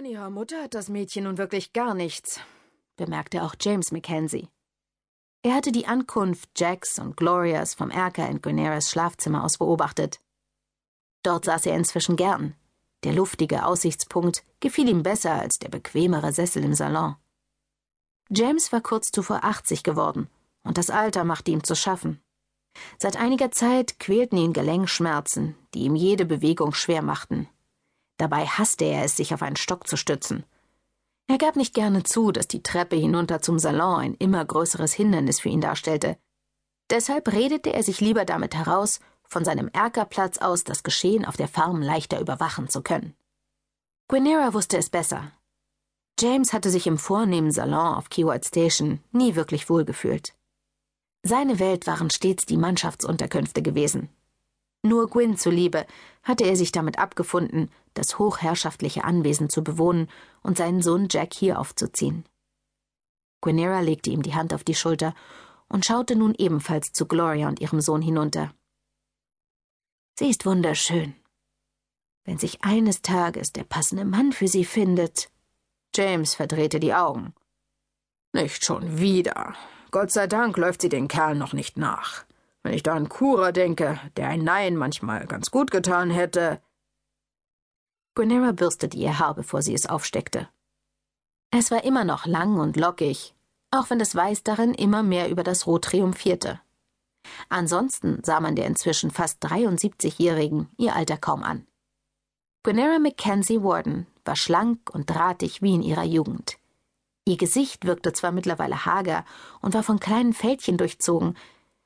Von ihrer Mutter hat das Mädchen nun wirklich gar nichts, bemerkte auch James Mackenzie. Er hatte die Ankunft Jacks und Glorias vom Erker in Guineras Schlafzimmer aus beobachtet. Dort saß er inzwischen gern. Der luftige Aussichtspunkt gefiel ihm besser als der bequemere Sessel im Salon. James war kurz zuvor 80 geworden, und das Alter machte ihm zu schaffen. Seit einiger Zeit quälten ihn Gelenkschmerzen, die ihm jede Bewegung schwer machten. Dabei hasste er es, sich auf einen Stock zu stützen. Er gab nicht gerne zu, dass die Treppe hinunter zum Salon ein immer größeres Hindernis für ihn darstellte. Deshalb redete er sich lieber damit heraus, von seinem Erkerplatz aus das Geschehen auf der Farm leichter überwachen zu können. Guinera wusste es besser. James hatte sich im vornehmen Salon auf Keyword Station nie wirklich wohlgefühlt. Seine Welt waren stets die Mannschaftsunterkünfte gewesen. Nur Gwyn zuliebe hatte er sich damit abgefunden, das hochherrschaftliche Anwesen zu bewohnen und seinen Sohn Jack hier aufzuziehen. Guinera legte ihm die Hand auf die Schulter und schaute nun ebenfalls zu Gloria und ihrem Sohn hinunter. Sie ist wunderschön. Wenn sich eines Tages der passende Mann für sie findet, James verdrehte die Augen. Nicht schon wieder. Gott sei Dank läuft sie den Kerl noch nicht nach. Wenn ich da an Kura denke, der ein Nein manchmal ganz gut getan hätte. Guinera bürstete ihr Haar, bevor sie es aufsteckte. Es war immer noch lang und lockig, auch wenn das Weiß darin immer mehr über das Rot triumphierte. Ansonsten sah man der inzwischen fast 73-Jährigen ihr Alter kaum an. Guinera Mackenzie Warden war schlank und drahtig wie in ihrer Jugend. Ihr Gesicht wirkte zwar mittlerweile hager und war von kleinen Fältchen durchzogen,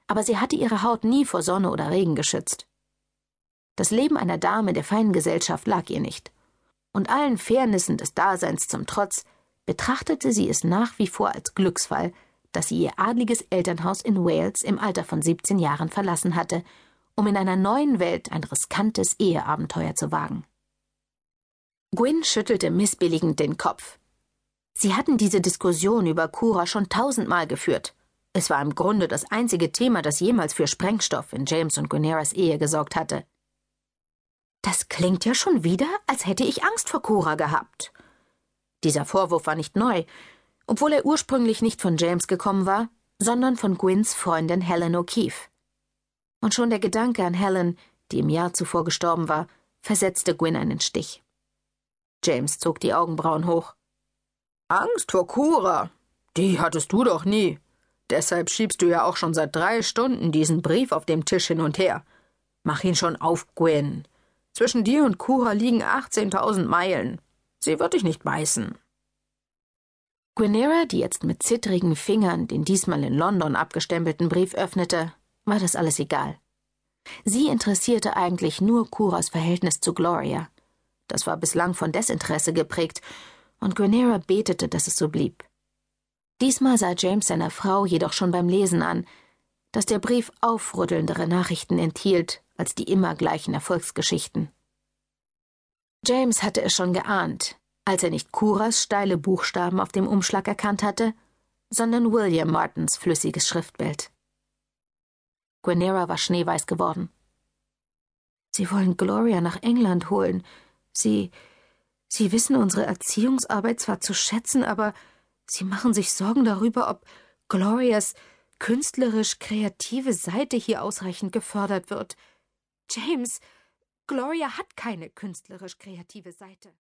aber sie hatte ihre Haut nie vor Sonne oder Regen geschützt. Das Leben einer Dame der feinen Gesellschaft lag ihr nicht, und allen Fairnissen des Daseins zum Trotz betrachtete sie es nach wie vor als Glücksfall, dass sie ihr adliges Elternhaus in Wales im Alter von 17 Jahren verlassen hatte, um in einer neuen Welt ein riskantes Eheabenteuer zu wagen. Gwyn schüttelte missbilligend den Kopf. Sie hatten diese Diskussion über Cura schon tausendmal geführt. Es war im Grunde das einzige Thema, das jemals für Sprengstoff in James und Guineras Ehe gesorgt hatte. Das klingt ja schon wieder, als hätte ich Angst vor Cura gehabt. Dieser Vorwurf war nicht neu, obwohl er ursprünglich nicht von James gekommen war, sondern von Gwyns Freundin Helen O'Keefe. Und schon der Gedanke an Helen, die im Jahr zuvor gestorben war, versetzte Gwyn einen Stich. James zog die Augenbrauen hoch. Angst vor Cura? Die hattest du doch nie. Deshalb schiebst du ja auch schon seit drei Stunden diesen Brief auf dem Tisch hin und her. Mach ihn schon auf, Gwyn. Zwischen dir und Cura liegen 18.000 Meilen. Sie wird dich nicht beißen. Guinera, die jetzt mit zittrigen Fingern den diesmal in London abgestempelten Brief öffnete, war das alles egal. Sie interessierte eigentlich nur Curas Verhältnis zu Gloria. Das war bislang von Desinteresse geprägt, und Guinera betete, dass es so blieb. Diesmal sah James seiner Frau jedoch schon beim Lesen an, dass der Brief aufrüttelndere Nachrichten enthielt als die immer gleichen Erfolgsgeschichten. James hatte es schon geahnt, als er nicht Curas steile Buchstaben auf dem Umschlag erkannt hatte, sondern William Martins flüssiges Schriftbild. Guinera war schneeweiß geworden. Sie wollen Gloria nach England holen. Sie. Sie wissen unsere Erziehungsarbeit zwar zu schätzen, aber Sie machen sich Sorgen darüber, ob Glorias künstlerisch kreative Seite hier ausreichend gefördert wird. James, Gloria hat keine künstlerisch kreative Seite.